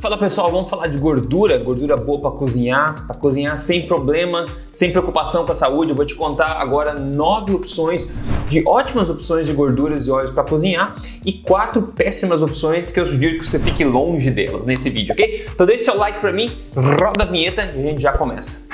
Fala pessoal, vamos falar de gordura, gordura boa para cozinhar, para cozinhar sem problema, sem preocupação com a saúde. Eu vou te contar agora nove opções de ótimas opções de gorduras e óleos para cozinhar e quatro péssimas opções que eu sugiro que você fique longe delas nesse vídeo, ok? Então deixa seu like para mim, roda a vinheta e a gente já começa.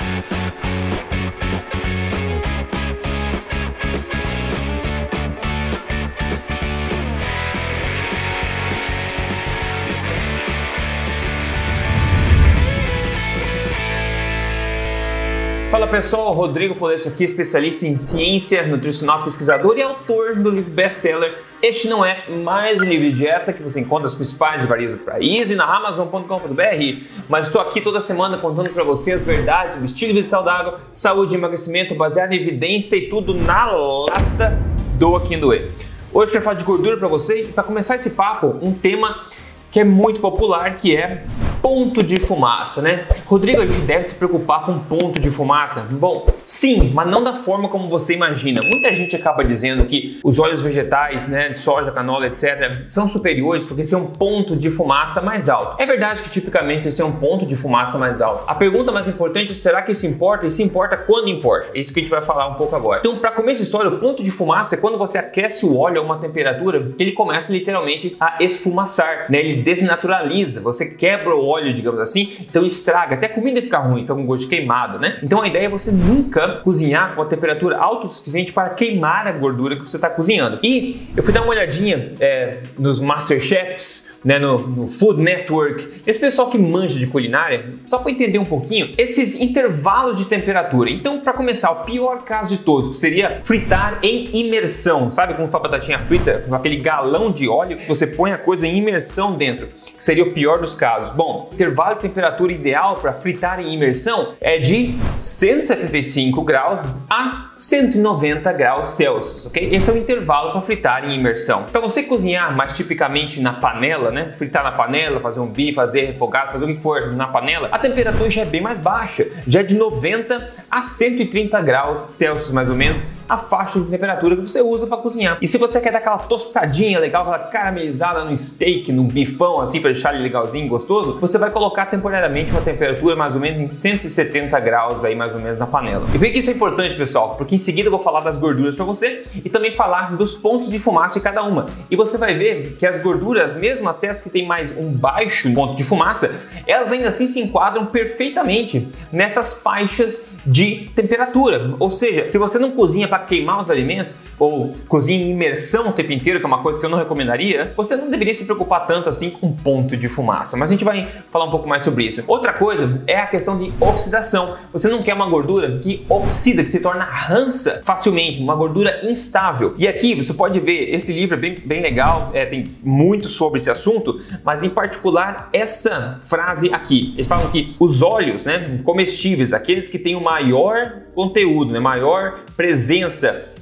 Fala pessoal, Rodrigo Polesso aqui, especialista em ciência nutricional, pesquisador e autor do livro best-seller Este Não É Mais um Livro de Dieta, que você encontra as principais livrarias do país e na Amazon.com.br. Mas estou aqui toda semana contando para você as verdades estilo de vida saudável, saúde e emagrecimento baseado em evidência e tudo na lata do Aqui Hoje eu quero falar de gordura para você e para começar esse papo, um tema que é muito popular, que é ponto de fumaça, né? Rodrigo, a gente deve se preocupar com ponto de fumaça? Bom, sim, mas não da forma como você imagina. Muita gente acaba dizendo que os óleos vegetais, né, soja, canola, etc., são superiores porque têm um ponto de fumaça mais alto. É verdade que tipicamente eles têm um ponto de fumaça mais alto. A pergunta mais importante é será que isso importa? E se importa quando importa? É isso que a gente vai falar um pouco agora. Então, para começar essa história, o ponto de fumaça é quando você aquece o óleo a uma temperatura que ele começa literalmente a esfumaçar, né? Ele desnaturaliza, você quebra o óleo, digamos assim, então estraga, até a comida fica ruim, fica com gosto queimado, né? Então a ideia é você nunca cozinhar com a temperatura alta o suficiente para queimar a gordura que você está cozinhando. E eu fui dar uma olhadinha é, nos Masterchefs, né, no, no, Food Network, esse pessoal que manja de culinária, só para entender um pouquinho, esses intervalos de temperatura. Então, para começar, o pior caso de todos, que seria fritar em imersão. Sabe como faz batatinha frita? Com aquele galão de óleo, você põe a coisa em imersão dentro seria o pior dos casos? Bom, intervalo de temperatura ideal para fritar em imersão é de 175 graus a 190 graus Celsius, ok? Esse é o intervalo para fritar em imersão. Para você cozinhar mais tipicamente na panela, né? Fritar na panela, fazer um bife, fazer refogado, fazer o que for na panela, a temperatura já é bem mais baixa, já é de 90 a 130 graus Celsius mais ou menos a faixa de temperatura que você usa para cozinhar. E se você quer dar aquela tostadinha legal, aquela caramelizada no steak, no bifão, assim, para deixar ele legalzinho, gostoso, você vai colocar temporariamente uma temperatura mais ou menos em 170 graus aí, mais ou menos, na panela. E por que isso é importante, pessoal? Porque em seguida eu vou falar das gorduras para você e também falar dos pontos de fumaça de cada uma. E você vai ver que as gorduras, mesmo as que têm mais um baixo ponto de fumaça, elas ainda assim se enquadram perfeitamente nessas faixas de temperatura. Ou seja, se você não cozinha para queimar os alimentos ou cozinha em imersão o tempo inteiro, que é uma coisa que eu não recomendaria, você não deveria se preocupar tanto assim com ponto de fumaça. Mas a gente vai falar um pouco mais sobre isso. Outra coisa é a questão de oxidação. Você não quer uma gordura que oxida, que se torna rança facilmente, uma gordura instável. E aqui você pode ver, esse livro é bem, bem legal, é, tem muito sobre esse assunto, mas em particular essa frase aqui. Eles falam que os óleos né, comestíveis, aqueles que têm o maior conteúdo, né, maior presença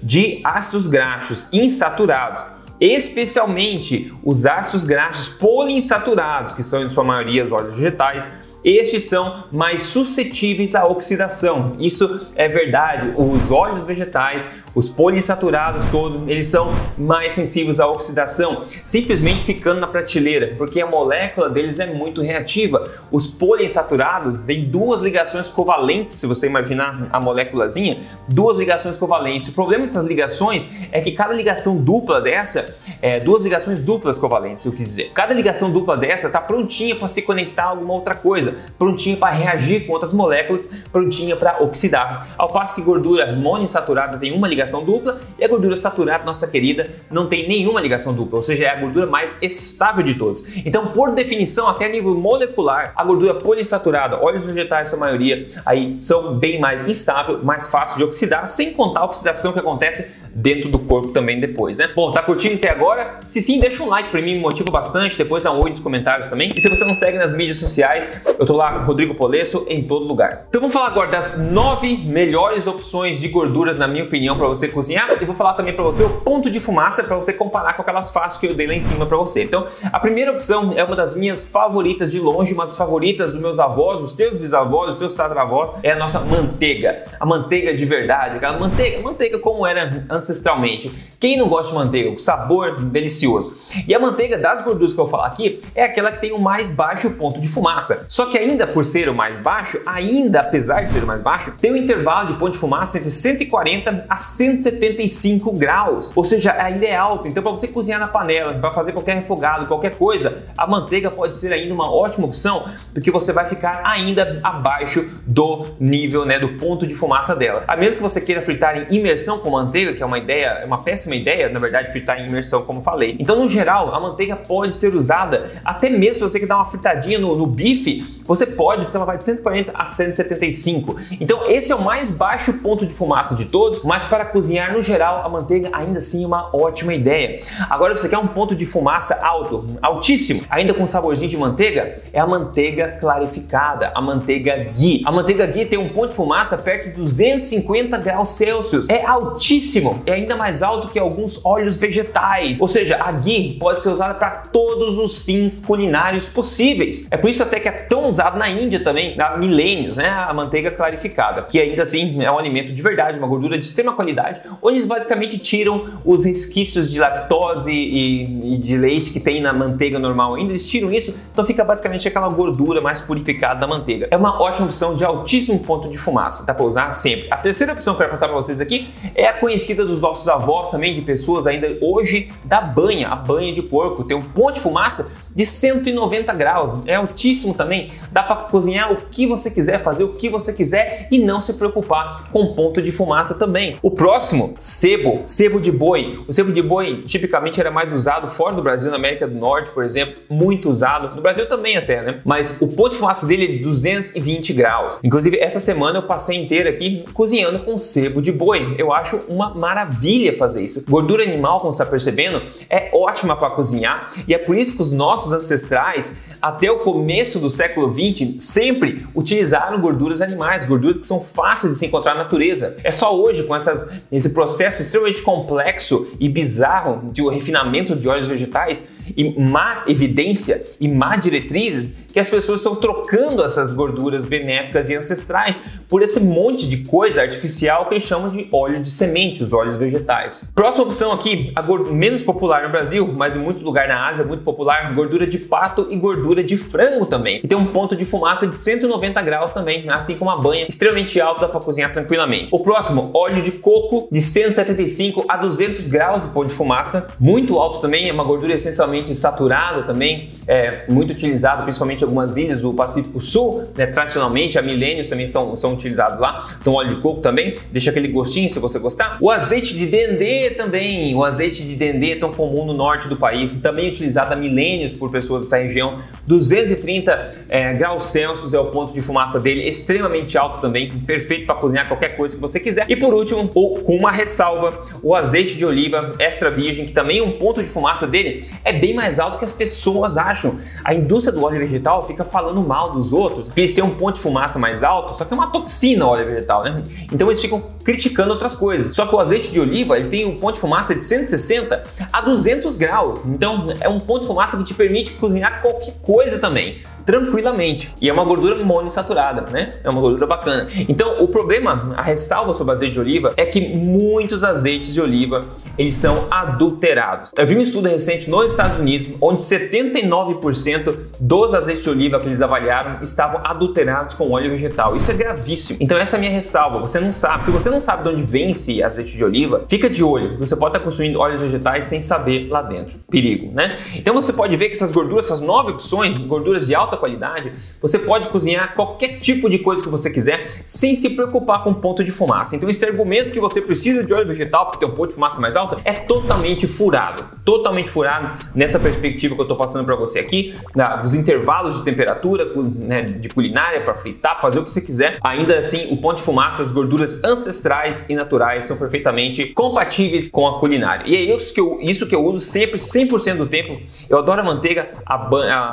de ácidos graxos insaturados, especialmente os ácidos graxos poliinsaturados, que são em sua maioria os óleos vegetais, estes são mais suscetíveis à oxidação. Isso é verdade. Os óleos vegetais, os poliinsaturados todos, eles são mais sensíveis à oxidação, simplesmente ficando na prateleira, porque a molécula deles é muito reativa. Os poliinsaturados têm duas ligações covalentes, se você imaginar a moléculazinha, duas ligações covalentes. O problema dessas ligações é que cada ligação dupla dessa, é, duas ligações duplas covalentes, eu quis dizer. Cada ligação dupla dessa está prontinha para se conectar a alguma outra coisa, prontinha para reagir com outras moléculas, prontinha para oxidar. Ao passo que gordura monoinsaturada tem uma ligação ligação dupla e a gordura saturada, nossa querida, não tem nenhuma ligação dupla, ou seja, é a gordura mais estável de todos. Então, por definição, até a nível molecular, a gordura poliinsaturada, óleos vegetais, sua maioria, aí são bem mais instável, mais fácil de oxidar, sem contar a oxidação que acontece dentro do corpo também depois, né? Bom, tá curtindo até agora? Se sim, deixa um like para mim, me motiva bastante. Depois dá um oi nos comentários também. E se você não segue nas mídias sociais, eu tô lá, Rodrigo Polesso, em todo lugar. Então vamos falar agora das nove melhores opções de gorduras, na minha opinião, para você cozinhar. E vou falar também para você o ponto de fumaça para você comparar com aquelas faixas que eu dei lá em cima para você. Então, a primeira opção é uma das minhas favoritas de longe, uma das favoritas dos meus avós, dos teus bisavós, dos teus tataravós, é a nossa manteiga. A manteiga de verdade, aquela manteiga, manteiga como era ancestralmente. Quem não gosta de manteiga? O sabor delicioso. E a manteiga das gorduras que eu vou falar aqui é aquela que tem o mais baixo ponto de fumaça. Só que ainda por ser o mais baixo, ainda apesar de ser o mais baixo, tem um intervalo de ponto de fumaça entre 140 a 175 graus. Ou seja, ainda é alto. Então, para você cozinhar na panela, para fazer qualquer refogado, qualquer coisa, a manteiga pode ser ainda uma ótima opção, porque você vai ficar ainda abaixo do nível, né, do ponto de fumaça dela. A menos que você queira fritar em imersão com manteiga, que é uma ideia, é uma péssima ideia, na verdade, fritar em imersão, como falei. Então, no geral, a manteiga pode ser usada até mesmo se você quer dar uma fritadinha no, no bife, você pode, porque ela vai de 140 a 175. Então, esse é o mais baixo ponto de fumaça de todos, mas para cozinhar no geral, a manteiga ainda assim é uma ótima ideia. Agora, você quer um ponto de fumaça alto, altíssimo, ainda com saborzinho de manteiga, é a manteiga clarificada, a manteiga ghee. A manteiga ghee tem um ponto de fumaça perto de 250 graus Celsius. É altíssimo, é ainda mais alto que alguns óleos vegetais. Ou seja, a ghee pode ser usada para todos os fins culinários possíveis. É por isso até que é tão usado na Índia também, há milênios, né? A manteiga clarificada, que ainda assim é um alimento de verdade, uma gordura de extrema qualidade, onde eles basicamente tiram os resquícios de lactose e, e de leite que tem na manteiga normal ainda, eles tiram isso, então fica basicamente aquela gordura mais purificada da manteiga. É uma ótima opção de altíssimo ponto de fumaça, dá para usar sempre. A terceira opção que eu quero passar para vocês aqui é a conhecida dos nossos avós também, de pessoas ainda hoje da banha, a banha de porco, tem um ponto de fumaça de 190 graus. É altíssimo também. Dá para cozinhar o que você quiser, fazer o que você quiser e não se preocupar com ponto de fumaça também. O próximo, sebo, sebo de boi. O sebo de boi tipicamente era mais usado fora do Brasil, na América do Norte, por exemplo, muito usado. No Brasil também até, né? Mas o ponto de fumaça dele é de 220 graus. Inclusive, essa semana eu passei inteira aqui cozinhando com sebo de boi. Eu acho uma maravilha fazer isso. Gordura animal, como você está percebendo, é ótima para cozinhar e é por isso que os nossos nossos ancestrais, até o começo do século 20, sempre utilizaram gorduras animais, gorduras que são fáceis de se encontrar na natureza. É só hoje, com essas, esse processo extremamente complexo e bizarro de refinamento de óleos vegetais e má evidência e má diretrizes, que as pessoas estão trocando essas gorduras benéficas e ancestrais por esse monte de coisa artificial que eles chamam de óleo de semente, os óleos vegetais. Próxima opção aqui, a menos popular no Brasil, mas em muito lugar na Ásia, muito popular, gordura de pato e gordura de frango também. E tem um ponto de fumaça de 190 graus também, assim como a banha, extremamente alta para cozinhar tranquilamente. O próximo, óleo de coco de 175 a 200 graus o ponto de fumaça, muito alto também, é uma gordura essencialmente saturada também, é muito utilizado principalmente algumas ilhas do Pacífico Sul, né, tradicionalmente, há milênios também são, são utilizados lá. Então, óleo de coco também, deixa aquele gostinho se você gostar. O azeite de dendê também, o azeite de dendê é tão comum no norte do país, também utilizado há milênios por pessoas dessa região. 230 é, graus Celsius é o ponto de fumaça dele, extremamente alto também, perfeito para cozinhar qualquer coisa que você quiser. E por último, o, com uma ressalva, o azeite de oliva extra virgem, que também um ponto de fumaça dele é bem mais alto que as pessoas acham. A indústria do óleo vegetal fica falando mal dos outros, porque eles têm um ponto de fumaça mais alto, só que é uma toxina o óleo vegetal, né? Então eles ficam criticando outras coisas. Só que o azeite de oliva ele tem um ponto de fumaça de 160 a 200 graus. Então é um ponto de fumaça que te permite cozinhar qualquer coisa também tranquilamente. E é uma gordura monoinsaturada, né? É uma gordura bacana. Então, o problema, a ressalva sobre azeite de oliva é que muitos azeites de oliva, eles são adulterados. Eu vi um estudo recente nos Estados Unidos, onde 79% dos azeites de oliva que eles avaliaram estavam adulterados com óleo vegetal. Isso é gravíssimo. Então, essa é a minha ressalva. Você não sabe. Se você não sabe de onde vem esse azeite de oliva, fica de olho. Você pode estar consumindo óleos vegetais sem saber lá dentro. Perigo, né? Então, você pode ver que essas gorduras, essas nove opções, gorduras de alta alta qualidade, você pode cozinhar qualquer tipo de coisa que você quiser sem se preocupar com ponto de fumaça. Então esse argumento que você precisa de óleo vegetal porque tem um ponto de fumaça mais alto é totalmente furado, totalmente furado nessa perspectiva que eu estou passando para você aqui, na, dos intervalos de temperatura, né, de culinária para fritar, fazer o que você quiser. Ainda assim, o ponto de fumaça, as gorduras ancestrais e naturais são perfeitamente compatíveis com a culinária. E é isso que eu, isso que eu uso sempre, 100% do tempo. Eu adoro a manteiga, a,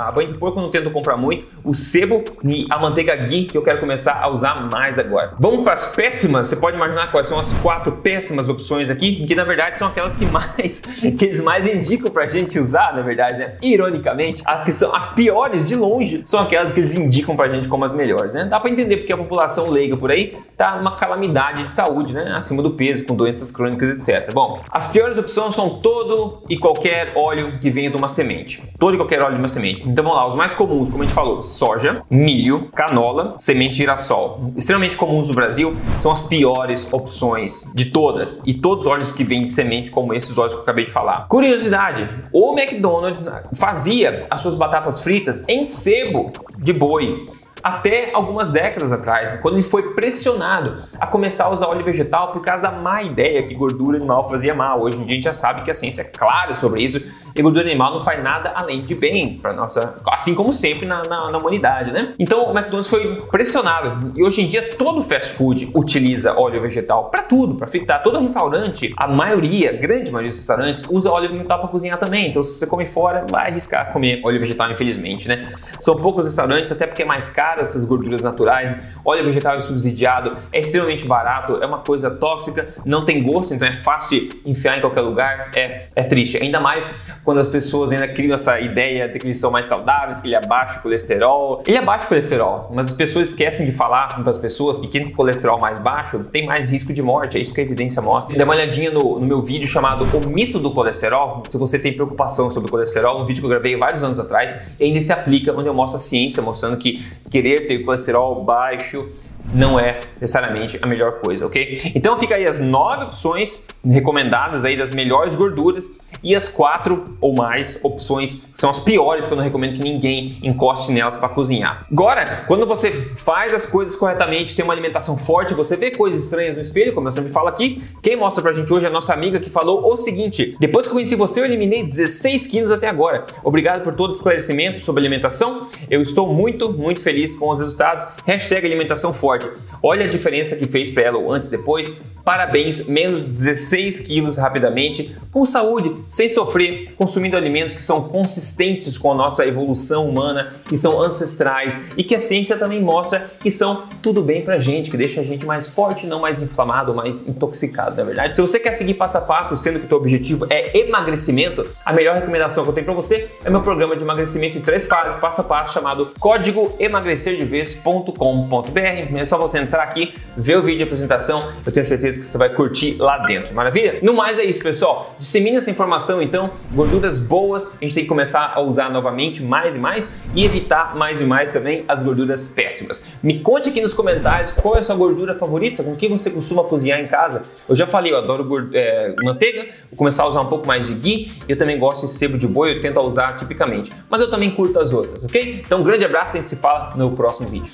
a banha de porco não tento comprar para muito, o sebo e a manteiga ghee que eu quero começar a usar mais agora. Vamos para as péssimas, você pode imaginar quais são as quatro péssimas opções aqui, que na verdade são aquelas que mais que eles mais indicam pra gente usar, na verdade, né? Ironicamente, as que são as piores de longe são aquelas que eles indicam pra gente como as melhores, né? Dá para entender porque a população leiga por aí tá numa calamidade de saúde, né? Acima do peso, com doenças crônicas, etc. Bom, as piores opções são todo e qualquer óleo que venha de uma semente. Todo e qualquer óleo de uma semente. Então vamos lá, os mais comuns, como a gente falou, soja, milho, canola, semente de girassol. Extremamente comuns no Brasil, são as piores opções de todas. E todos os óleos que vêm de semente, como esses óleos que eu acabei de falar. Curiosidade, o McDonald's fazia as suas batatas fritas em sebo de boi até algumas décadas atrás, quando ele foi pressionado a começar a usar óleo vegetal por causa da má ideia que gordura animal fazia mal. Hoje em dia a gente já sabe que a ciência é clara sobre isso gordura animal não faz nada além de bem para nossa, assim como sempre na, na, na, humanidade, né? Então o McDonald's foi pressionado e hoje em dia todo fast food utiliza óleo vegetal para tudo, para fritar. Todo restaurante, a maioria, grande maioria dos restaurantes usa óleo vegetal para cozinhar também. Então se você come fora, vai arriscar comer óleo vegetal, infelizmente, né? São poucos restaurantes, até porque é mais caro essas gorduras naturais. Óleo vegetal é subsidiado, é extremamente barato, é uma coisa tóxica, não tem gosto, então é fácil enfiar em qualquer lugar. É, é triste. Ainda mais quando as pessoas ainda criam essa ideia de que eles são mais saudáveis, que ele abaixa o colesterol. Ele abaixa o colesterol, mas as pessoas esquecem de falar para as pessoas que quem tem colesterol mais baixo tem mais risco de morte. É isso que a evidência mostra. Dê uma olhadinha no, no meu vídeo chamado O Mito do Colesterol. Se você tem preocupação sobre o colesterol, um vídeo que eu gravei vários anos atrás, ainda se aplica, onde eu mostro a ciência, mostrando que querer ter colesterol baixo não é necessariamente a melhor coisa, ok? Então fica aí as nove opções recomendadas aí das melhores gorduras e as quatro ou mais opções que são as piores que eu não recomendo que ninguém encoste nelas para cozinhar. Agora, quando você faz as coisas corretamente, tem uma alimentação forte, você vê coisas estranhas no espelho, como eu sempre falo aqui, quem mostra pra gente hoje é a nossa amiga que falou o seguinte: depois que eu conheci você, eu eliminei 16 quilos até agora. Obrigado por todo o esclarecimento sobre alimentação. Eu estou muito, muito feliz com os resultados. Hashtag alimentação forte. Olha a diferença que fez para ela antes e depois. Parabéns, menos 16 quilos rapidamente, com saúde, sem sofrer, consumindo alimentos que são consistentes com a nossa evolução humana, que são ancestrais e que a ciência também mostra que são tudo bem pra gente, que deixa a gente mais forte, não mais inflamado, mais intoxicado, na é verdade. Se você quer seguir passo a passo, sendo que o teu objetivo é emagrecimento, a melhor recomendação que eu tenho para você é meu programa de emagrecimento em três fases, passo a passo, chamado código emagrecerdevez.com.br. É só você entrar aqui, ver o vídeo de apresentação, eu tenho certeza que você vai curtir lá dentro. Maravilha? No mais é isso, pessoal. Dissemine essa informação então, gorduras boas, a gente tem que começar a usar novamente mais e mais e evitar mais e mais também as gorduras péssimas. Me conte aqui nos comentários qual é a sua gordura favorita, com que você costuma cozinhar em casa. Eu já falei, eu adoro é, manteiga, vou começar a usar um pouco mais de ghee, eu também gosto de sebo de boi, eu tento usar tipicamente, mas eu também curto as outras, ok? Então um grande abraço a gente se fala no próximo vídeo.